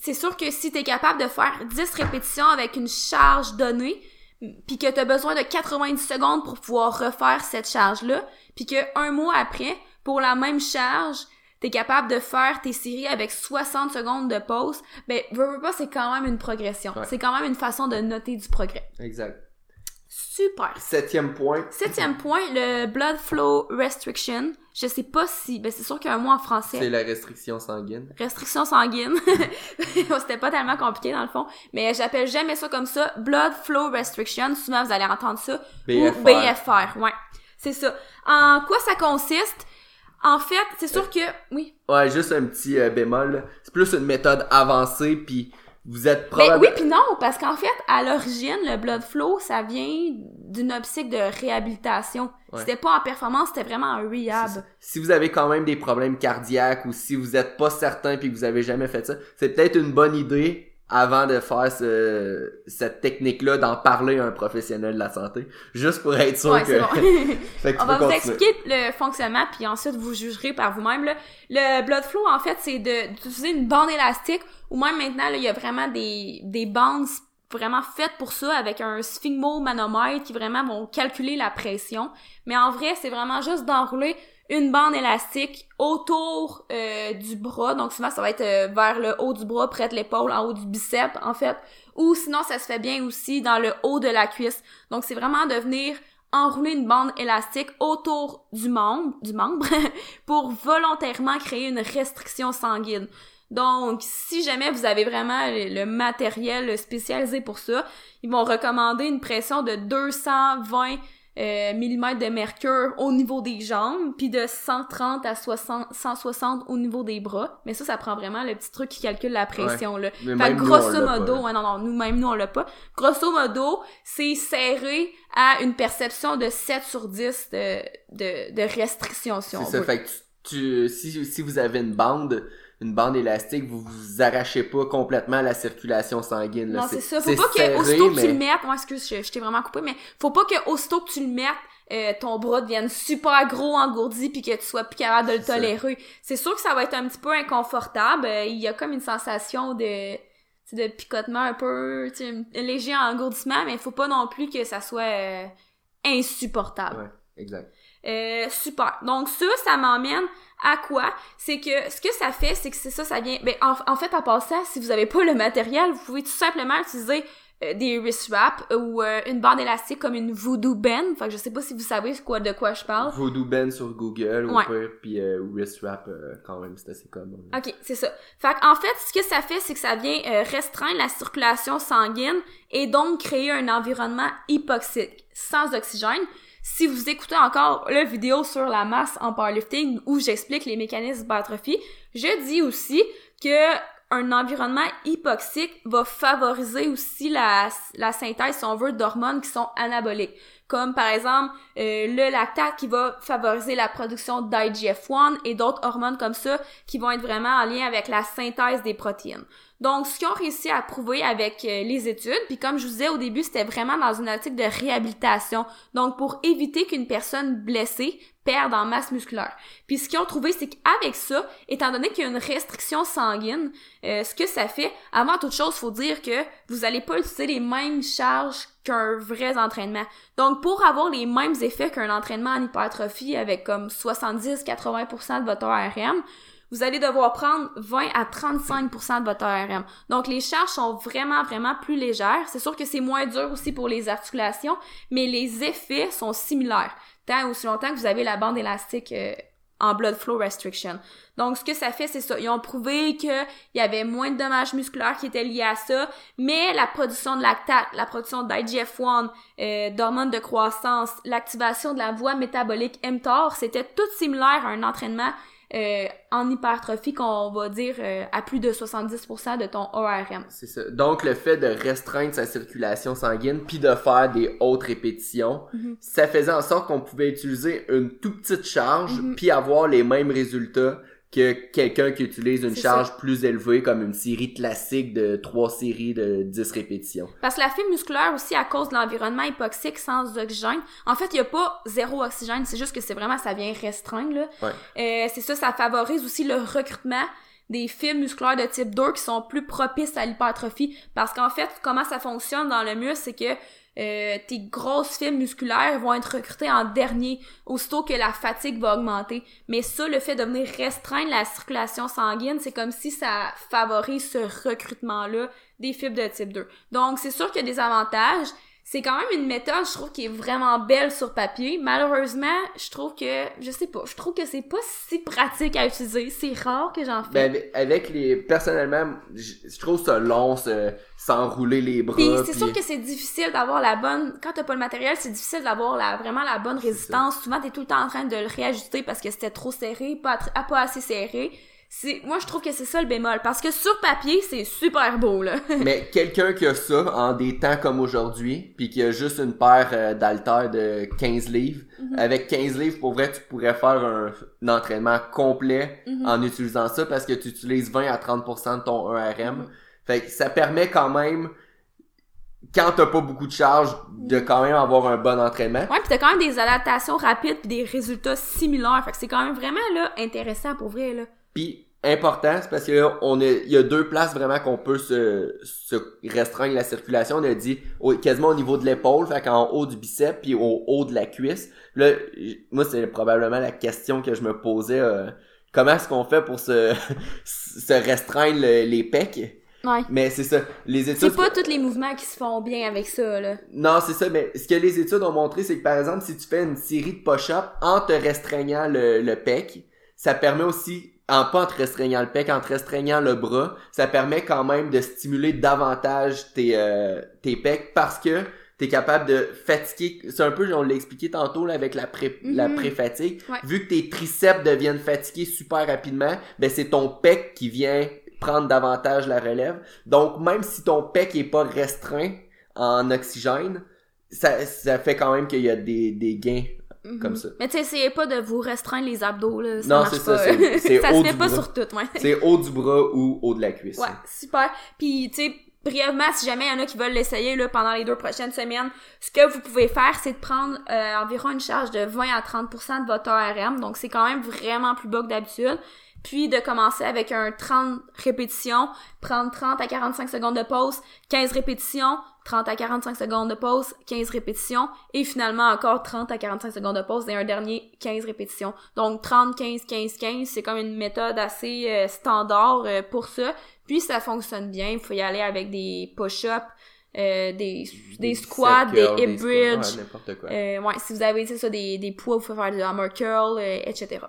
c'est sûr que si tu es capable de faire 10 répétitions avec une charge donnée, puis que tu as besoin de 90 secondes pour pouvoir refaire cette charge-là, puis que un mois après, pour la même charge, t'es capable de faire tes séries avec 60 secondes de pause, ben, veux, veux pas, c'est quand même une progression. Ouais. C'est quand même une façon de noter du progrès. Exact. Super. Septième point. Septième point, le blood flow restriction. Je sais pas si, ben c'est sûr qu'il y a un mot en C'est français. la restriction sanguine. Restriction sanguine. C'était pas tellement compliqué dans le fond, mais j'appelle jamais ça comme ça. Blood flow restriction. Souvent vous allez entendre ça. BFR. Ou BFR, ouais. C'est ça. En quoi ça consiste? En fait, c'est sûr que, oui. Ouais, juste un petit euh, bémol. C'est plus une méthode avancée, puis vous êtes Ben probablement... oui puis non, parce qu'en fait, à l'origine, le blood flow, ça vient d'une optique de réhabilitation. Ouais. C'était pas en performance, c'était vraiment un rehab. Si vous avez quand même des problèmes cardiaques ou si vous êtes pas certain puis que vous avez jamais fait ça, c'est peut-être une bonne idée avant de faire ce, cette technique-là d'en parler à un professionnel de la santé, juste pour être sûr Ouais, que... c'est bon. fait que tu On va vous expliquer le fonctionnement, puis ensuite vous jugerez par vous-même. là. Le blood flow, en fait, c'est d'utiliser une bande élastique, ou même maintenant, là, il y a vraiment des, des bandes vraiment faites pour ça, avec un sphygmomanomètre qui vraiment vont calculer la pression. Mais en vrai, c'est vraiment juste d'enrouler une bande élastique autour euh, du bras. Donc souvent, ça va être euh, vers le haut du bras, près de l'épaule, en haut du biceps, en fait. Ou sinon, ça se fait bien aussi dans le haut de la cuisse. Donc c'est vraiment de venir enrouler une bande élastique autour du membre, du membre pour volontairement créer une restriction sanguine. Donc, si jamais vous avez vraiment le matériel spécialisé pour ça, ils vont recommander une pression de 220 euh, mm de mercure au niveau des jambes, puis de 130 à 60, 160 au niveau des bras. Mais ça, ça prend vraiment le petit truc qui calcule la pression, là. Fait nous, grosso pas, modo, ouais, non, non, nous-mêmes, nous, on l'a pas. Grosso modo, c'est serré à une perception de 7 sur 10 de, de, de restriction, si on C'est ça, veut. fait que tu, tu- si, si vous avez une bande, une bande élastique, vous vous arrachez pas complètement la circulation sanguine. Là. Non, c'est ça. Faut pas que, aussitôt que tu le mettes, moi, excuse, je, je t'ai vraiment coupé, mais faut pas que, aussitôt que tu le mettes, euh, ton bras devienne super gros engourdi puis que tu sois plus capable de le tolérer. C'est sûr que ça va être un petit peu inconfortable. Euh, Il y a comme une sensation de, de picotement un peu, un léger engourdissement, mais faut pas non plus que ça soit euh, insupportable. Ouais, exact. Euh, super. Donc ça, ça m'emmène à quoi? C'est que ce que ça fait, c'est que c'est ça, ça vient. Ben, en, en fait, en passant, si vous avez pas le matériel, vous pouvez tout simplement utiliser euh, des wrist wraps ou euh, une bande élastique comme une voodoo band. Fait que je sais pas si vous savez quoi de quoi je parle. Voodoo Ben sur Google, Ouais. pire, puis euh, wrist wrap, quand même, c'est assez commun. Ok, c'est ça. Fait en fait, ce que ça fait, c'est que ça vient restreindre la circulation sanguine et donc créer un environnement hypoxique, sans oxygène. Si vous écoutez encore la vidéo sur la masse en powerlifting où j'explique les mécanismes d'hypertrophie, je dis aussi que un environnement hypoxique va favoriser aussi la, synthèse, si on veut, d'hormones qui sont anaboliques. Comme par exemple euh, le lactate qui va favoriser la production d'IGF-1 et d'autres hormones comme ça qui vont être vraiment en lien avec la synthèse des protéines. Donc, ce qu'ils ont réussi à prouver avec euh, les études, puis comme je vous disais au début, c'était vraiment dans une optique de réhabilitation. Donc, pour éviter qu'une personne blessée perde en masse musculaire. Puis ce qu'ils ont trouvé, c'est qu'avec ça, étant donné qu'il y a une restriction sanguine, euh, ce que ça fait, avant toute chose, faut dire que vous allez pas utiliser les mêmes charges qu'un vrai entraînement. Donc, pour avoir les mêmes effets qu'un entraînement en hypertrophie avec comme 70-80% de votre ARM, vous allez devoir prendre 20 à 35% de votre ARM. Donc, les charges sont vraiment, vraiment plus légères. C'est sûr que c'est moins dur aussi pour les articulations, mais les effets sont similaires. Tant aussi longtemps que vous avez la bande élastique euh, en blood flow restriction. Donc, ce que ça fait, c'est ça. Ils ont prouvé qu'il y avait moins de dommages musculaires qui étaient liés à ça, mais la production de lactate, la production d'IGF-1, euh, d'hormones de croissance, l'activation de la voie métabolique mTOR, c'était tout similaire à un entraînement euh, en hypertrophie qu'on va dire euh, à plus de 70% de ton ORM. C'est ça. Donc, le fait de restreindre sa circulation sanguine puis de faire des hautes répétitions, Mhm. ça faisait en sorte qu'on pouvait utiliser une toute petite charge Mhm. puis avoir les mêmes résultats que quelqu'un qui utilise une charge plus élevée comme une série classique de trois séries de 10 répétitions. Parce que la fibre musculaire aussi, à cause de l'environnement hypoxique sans oxygène, en fait, il n'y a pas zéro oxygène, c'est juste que c'est vraiment, ça vient restreindre, là. Ouais. Euh, c'est ça, ça favorise aussi le recrutement des fibres musculaires de type 2 qui sont plus propices à l'hypertrophie. Parce qu'en fait, comment ça fonctionne dans le muscle, c'est que euh, tes grosses fibres musculaires vont être recrutées en dernier, aussitôt que la fatigue va augmenter. Mais ça, le fait de venir restreindre la circulation sanguine, c'est comme si ça favorise ce recrutement-là des fibres de type 2. Donc, c'est sûr qu'il y a des avantages. C'est quand même une méthode, je trouve, qui est vraiment belle sur papier. Malheureusement, je trouve que, je sais pas, je trouve que c'est pas si pratique à utiliser. C'est rare que j'en fais. Ben, avec- les, personnellement, je trouve ça long, se- s'enrouler les bras. Puis c'est sûr que c'est difficile d'avoir la bonne. Quand t'as pas le matériel, c'est difficile d'avoir la vraiment la bonne résistance. Souvent, t'es tout le temps en train de le réajuster parce que c'était trop serré, pas, pas assez serré. Moi je trouve que c'est ça le bémol parce que sur papier c'est super beau là. Mais quelqu'un qui a ça en des temps comme aujourd'hui, puis qui a juste une paire euh, d'haltères de 15 livres, Mhm. avec 15 livres pour vrai, tu pourrais faire un, un entraînement complet Mhm. en utilisant ça parce que tu utilises 20 à 30% de ton ERM. Mhm. Fait que ça permet quand même quand t'as pas beaucoup de charge de quand même avoir un bon entraînement. Ouais, puis t'as quand même des adaptations rapides puis des résultats similaires. Fait que c'est quand même vraiment là intéressant pour vrai là. Puis important, c'est parce que là, on a, il y a deux places vraiment qu'on peut se, se restreindre la circulation. On a dit au- quasiment au niveau de l'épaule, fait qu'en haut du bicep puis au haut de la cuisse. Là, moi c'est probablement la question que je me posais. euh, comment est-ce qu'on fait pour se, se restreindre le- les pecs? Ouais. Mais c'est ça. Les études. C'est pas tous les mouvements qui se font bien avec ça là. Non, c'est ça, mais ce que les études ont montré, c'est que par exemple, si tu fais une série de push-ups en te restreignant le, le pec, ça permet aussi, en pas en te restreignant le pec, en te restreignant le bras, ça permet quand même de stimuler davantage tes, euh, tes pecs parce que t'es capable de fatiguer. C'est un peu, on l'a expliqué tantôt là, avec la pré, la Mhm. pré-fatigue. Ouais. Vu que tes triceps deviennent fatigués super rapidement, ben c'est ton pec qui vient prendre davantage la relève. Donc même si ton pec est pas restreint en oxygène, ça, ça fait quand même qu'il y a des, des gains Mhm. comme ça. Mais tu essayez pas de vous restreindre les abdos là. Ça Non, c'est ça, c'est- ça haut se du pas bras. sur tout, ouais. C'est haut du bras ou haut de la cuisse. Ouais, super. Puis, tu sais, brièvement, si jamais il y en a qui veulent l'essayer là, pendant les deux prochaines semaines, ce que vous pouvez faire, c'est de prendre euh, environ une charge de 20 à 30% de votre ARM. Donc, c'est quand même vraiment plus bas que d'habitude. Puis, de commencer avec un 30 répétitions, prendre 30 à 45 secondes de pause, 15 répétitions, 30 à 45 secondes de pause, 15 répétitions, et finalement encore 30 à 45 secondes de pause et un dernier 15 répétitions. Donc 30, 15, 15, 15, c'est comme une méthode assez euh, standard euh, pour ça. Puis ça fonctionne bien, il faut y aller avec des push-ups, euh, des, des squats, des set curls, hip squats, bridge. ouais, n'importe quoi. Ouais, si vous avez ça, des, des poids, vous pouvez faire du hammer curl, etc.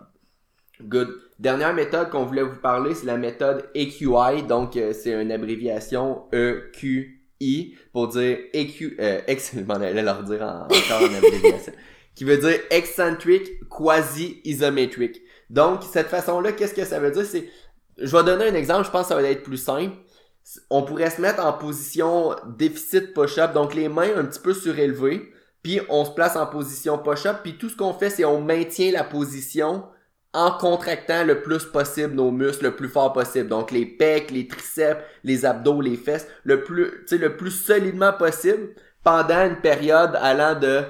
Good. Dernière méthode qu'on voulait vous parler, c'est la méthode EQI. Donc, c'est une abréviation Pour dire EQ, euh, ex, allais leur dire en, encore en abréviation. qui veut dire eccentric quasi-isometric. Donc, cette façon-là, qu'est-ce que ça veut dire? C'est, je vais donner un exemple, je pense que ça va être plus simple. On pourrait se mettre en position déficit push-up, donc les mains un petit peu surélevées, puis on se place en position push-up, puis tout ce qu'on fait, c'est on maintient la position en contractant le plus possible nos muscles le plus fort possible. Donc les pecs, les triceps, les abdos, les fesses, le plus, le plus solidement possible pendant une période allant de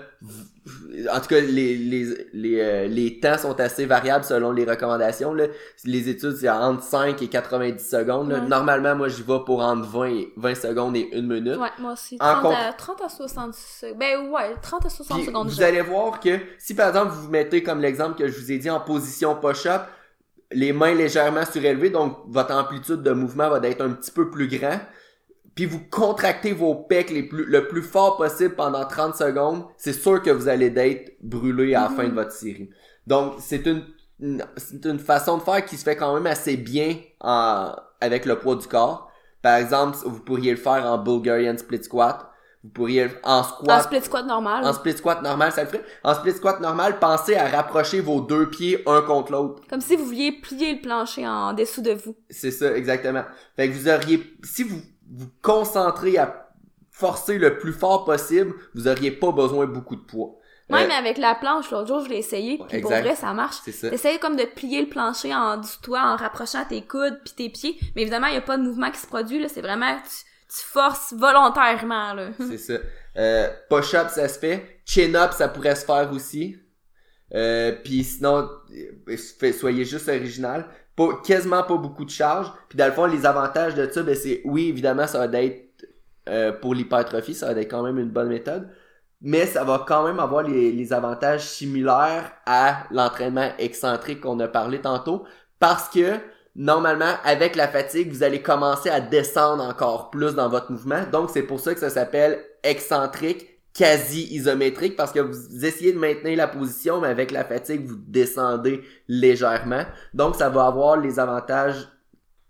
en tout cas, les, les, les, euh, les temps sont assez variables selon les recommandations. Là. Les études, c'est entre 5 et 90 secondes. là. Ouais. Normalement, moi, j'y vais pour entre 20, et, 20 secondes et une minute. Ouais, moi aussi. En 30 à, 30 à 60 secondes. Ben ouais, 30 à 60 Puis, secondes. vous allez voir que si par exemple vous vous mettez comme l'exemple que je vous ai dit en position push-up, les mains légèrement surélevées, donc votre amplitude de mouvement va être un petit peu plus grand, puis vous contractez vos pecs les plus, le plus fort possible pendant 30 secondes, c'est sûr que vous allez d'être brûlé à la Mhm. fin de votre série. Donc c'est une, une- c'est une façon de faire qui se fait quand même assez bien en- avec le poids du corps. Par exemple, vous pourriez le faire en Bulgarian split squat. Vous pourriez en squat. En split squat normal. En split squat normal, ça le ferait. En split squat normal, pensez à rapprocher vos deux pieds un contre l'autre. Comme si vous vouliez plier le plancher en dessous de vous. C'est ça, exactement. Fait que vous auriez, si vous vous concentrez à forcer le plus fort possible, vous auriez pas besoin de beaucoup de poids. Même Euh, avec la planche, l'autre jour, je l'ai essayé, puis pour vrai, ça marche. T'essayes comme de plier le plancher en dessous de toi, en rapprochant tes coudes puis tes pieds. Mais évidemment, il y a pas de mouvement qui se produit, là. C'est vraiment, tu, tu forces volontairement, là. C'est ça. Euh, push-up, ça se fait. Chin-up, ça pourrait se faire aussi. Euh, puis sinon, euh, soyez juste original. Pas, quasiment pas beaucoup de charge. Puis dans le fond, les avantages de ça, ben c'est oui, évidemment, ça va être euh, pour l'hypertrophie, ça va être quand même une bonne méthode. Mais ça va quand même avoir les, les avantages similaires à l'entraînement excentrique qu'on a parlé tantôt. Parce que normalement, avec la fatigue, vous allez commencer à descendre encore plus dans votre mouvement. Donc, c'est pour ça que ça s'appelle excentrique, quasi isométrique, parce que vous essayez de maintenir la position, mais avec la fatigue, vous descendez légèrement. Donc, ça va avoir les avantages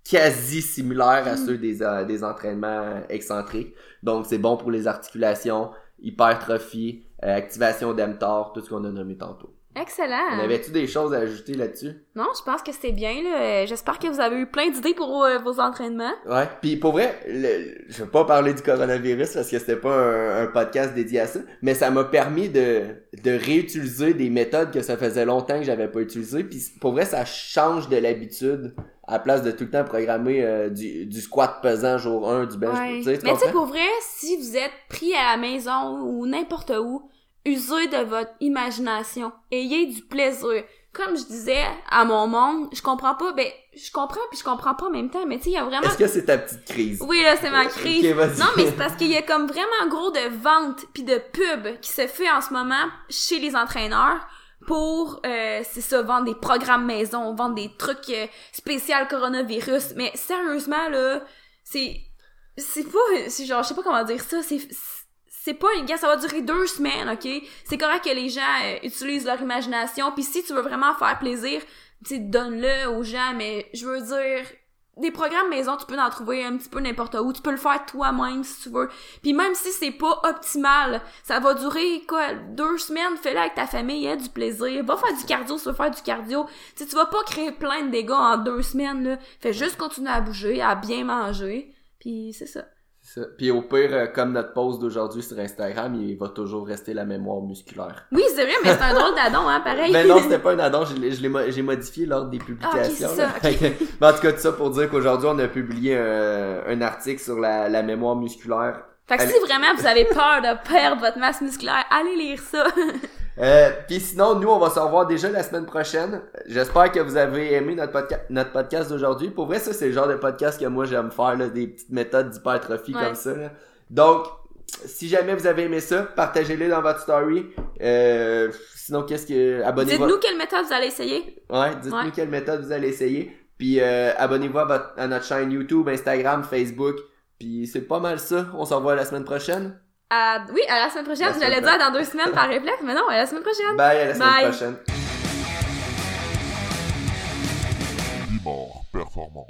quasi similaires à ceux des, euh, des entraînements excentriques. Donc, c'est bon pour les articulations, hypertrophie, euh, activation d'mTOR, tout ce qu'on a nommé tantôt. Excellent. On avait-tu des choses à ajouter là-dessus? Non, je pense que c'était bien, là. J'espère que vous avez eu plein d'idées pour euh, vos entraînements. Ouais. Puis pour vrai, le- je veux pas parler du coronavirus parce que c'était pas un, un podcast dédié à ça, mais ça m'a permis de, de réutiliser des méthodes que ça faisait longtemps que j'avais pas utilisées. Puis pour vrai, ça change de l'habitude à la place de tout le temps programmer euh, du, du squat pesant jour 1, du bench. Ouais. Tu sais, tu Mais tu sais, pour vrai, si vous êtes pris à la maison ou n'importe où, usez de votre imagination. Ayez du plaisir. Comme je disais à mon monde, je comprends pas, ben, je comprends puis je comprends pas en même temps, mais tu sais, il y a vraiment... Est-ce que c'est ta petite crise? Oui, là, c'est ma crise. vas-y. non, mais c'est parce qu'il y a comme vraiment gros de ventes puis de pub qui se fait en ce moment chez les entraîneurs pour, euh, c'est ça, vendre des programmes maison, vendre des trucs euh, spéciaux coronavirus. Mais sérieusement, là, c'est, c'est pas, c'est genre, je sais pas comment dire ça, c'est, c'est pas, gars, ça va durer deux semaines, ok? C'est correct que les gens euh, utilisent leur imagination, puis si tu veux vraiment faire plaisir, tu donne-le aux gens, mais je veux dire, des programmes maison, tu peux en trouver un petit peu n'importe où. Tu peux le faire toi-même si tu veux. Puis même si c'est pas optimal, ça va durer quoi deux semaines. Fais-le avec ta famille, aie du plaisir. Va faire du cardio si tu veux faire du cardio. Tu tu vas pas créer plein de dégâts en deux semaines là. Fais juste continuer à bouger, à bien manger. Puis c'est ça. Ça. Puis au pire, euh, comme notre post d'aujourd'hui sur Instagram, il va toujours rester la mémoire musculaire. Oui, c'est vrai, mais c'est un drôle d'adon, hein, pareil. Mais non, c'était pas un addon, j'ai modifié lors des Ah, publications. ok, c'est là. ça. Mais en tout cas, tout ça pour dire qu'aujourd'hui, on a publié un, un article sur la, la mémoire musculaire. Fait que Allez. si vraiment vous avez peur de perdre votre masse musculaire, allez lire ça. Euh, Puis sinon, nous, on va se revoir déjà la semaine prochaine. J'espère que vous avez aimé notre, podca- notre podcast d'aujourd'hui. Pour vrai, ça, c'est le genre de podcast que moi, j'aime faire, là, des petites méthodes d'hypertrophie Ouais. comme ça. là. Donc, si jamais vous avez aimé ça, partagez-les dans votre story. Euh, sinon, qu'est-ce que... Abonnez-vous. Dites-nous quelle méthode vous allez essayer. Ouais, dites-nous Ouais. quelle méthode vous allez essayer. Puis euh, abonnez-vous à, à notre chaîne YouTube, Instagram, Facebook. Puis c'est pas mal ça. On se revoit la semaine prochaine. À... Oui, à la semaine prochaine. J'allais dire dans deux semaines par réflexe, mais non, à la semaine prochaine. Bye, à la semaine Bye. prochaine. Performant.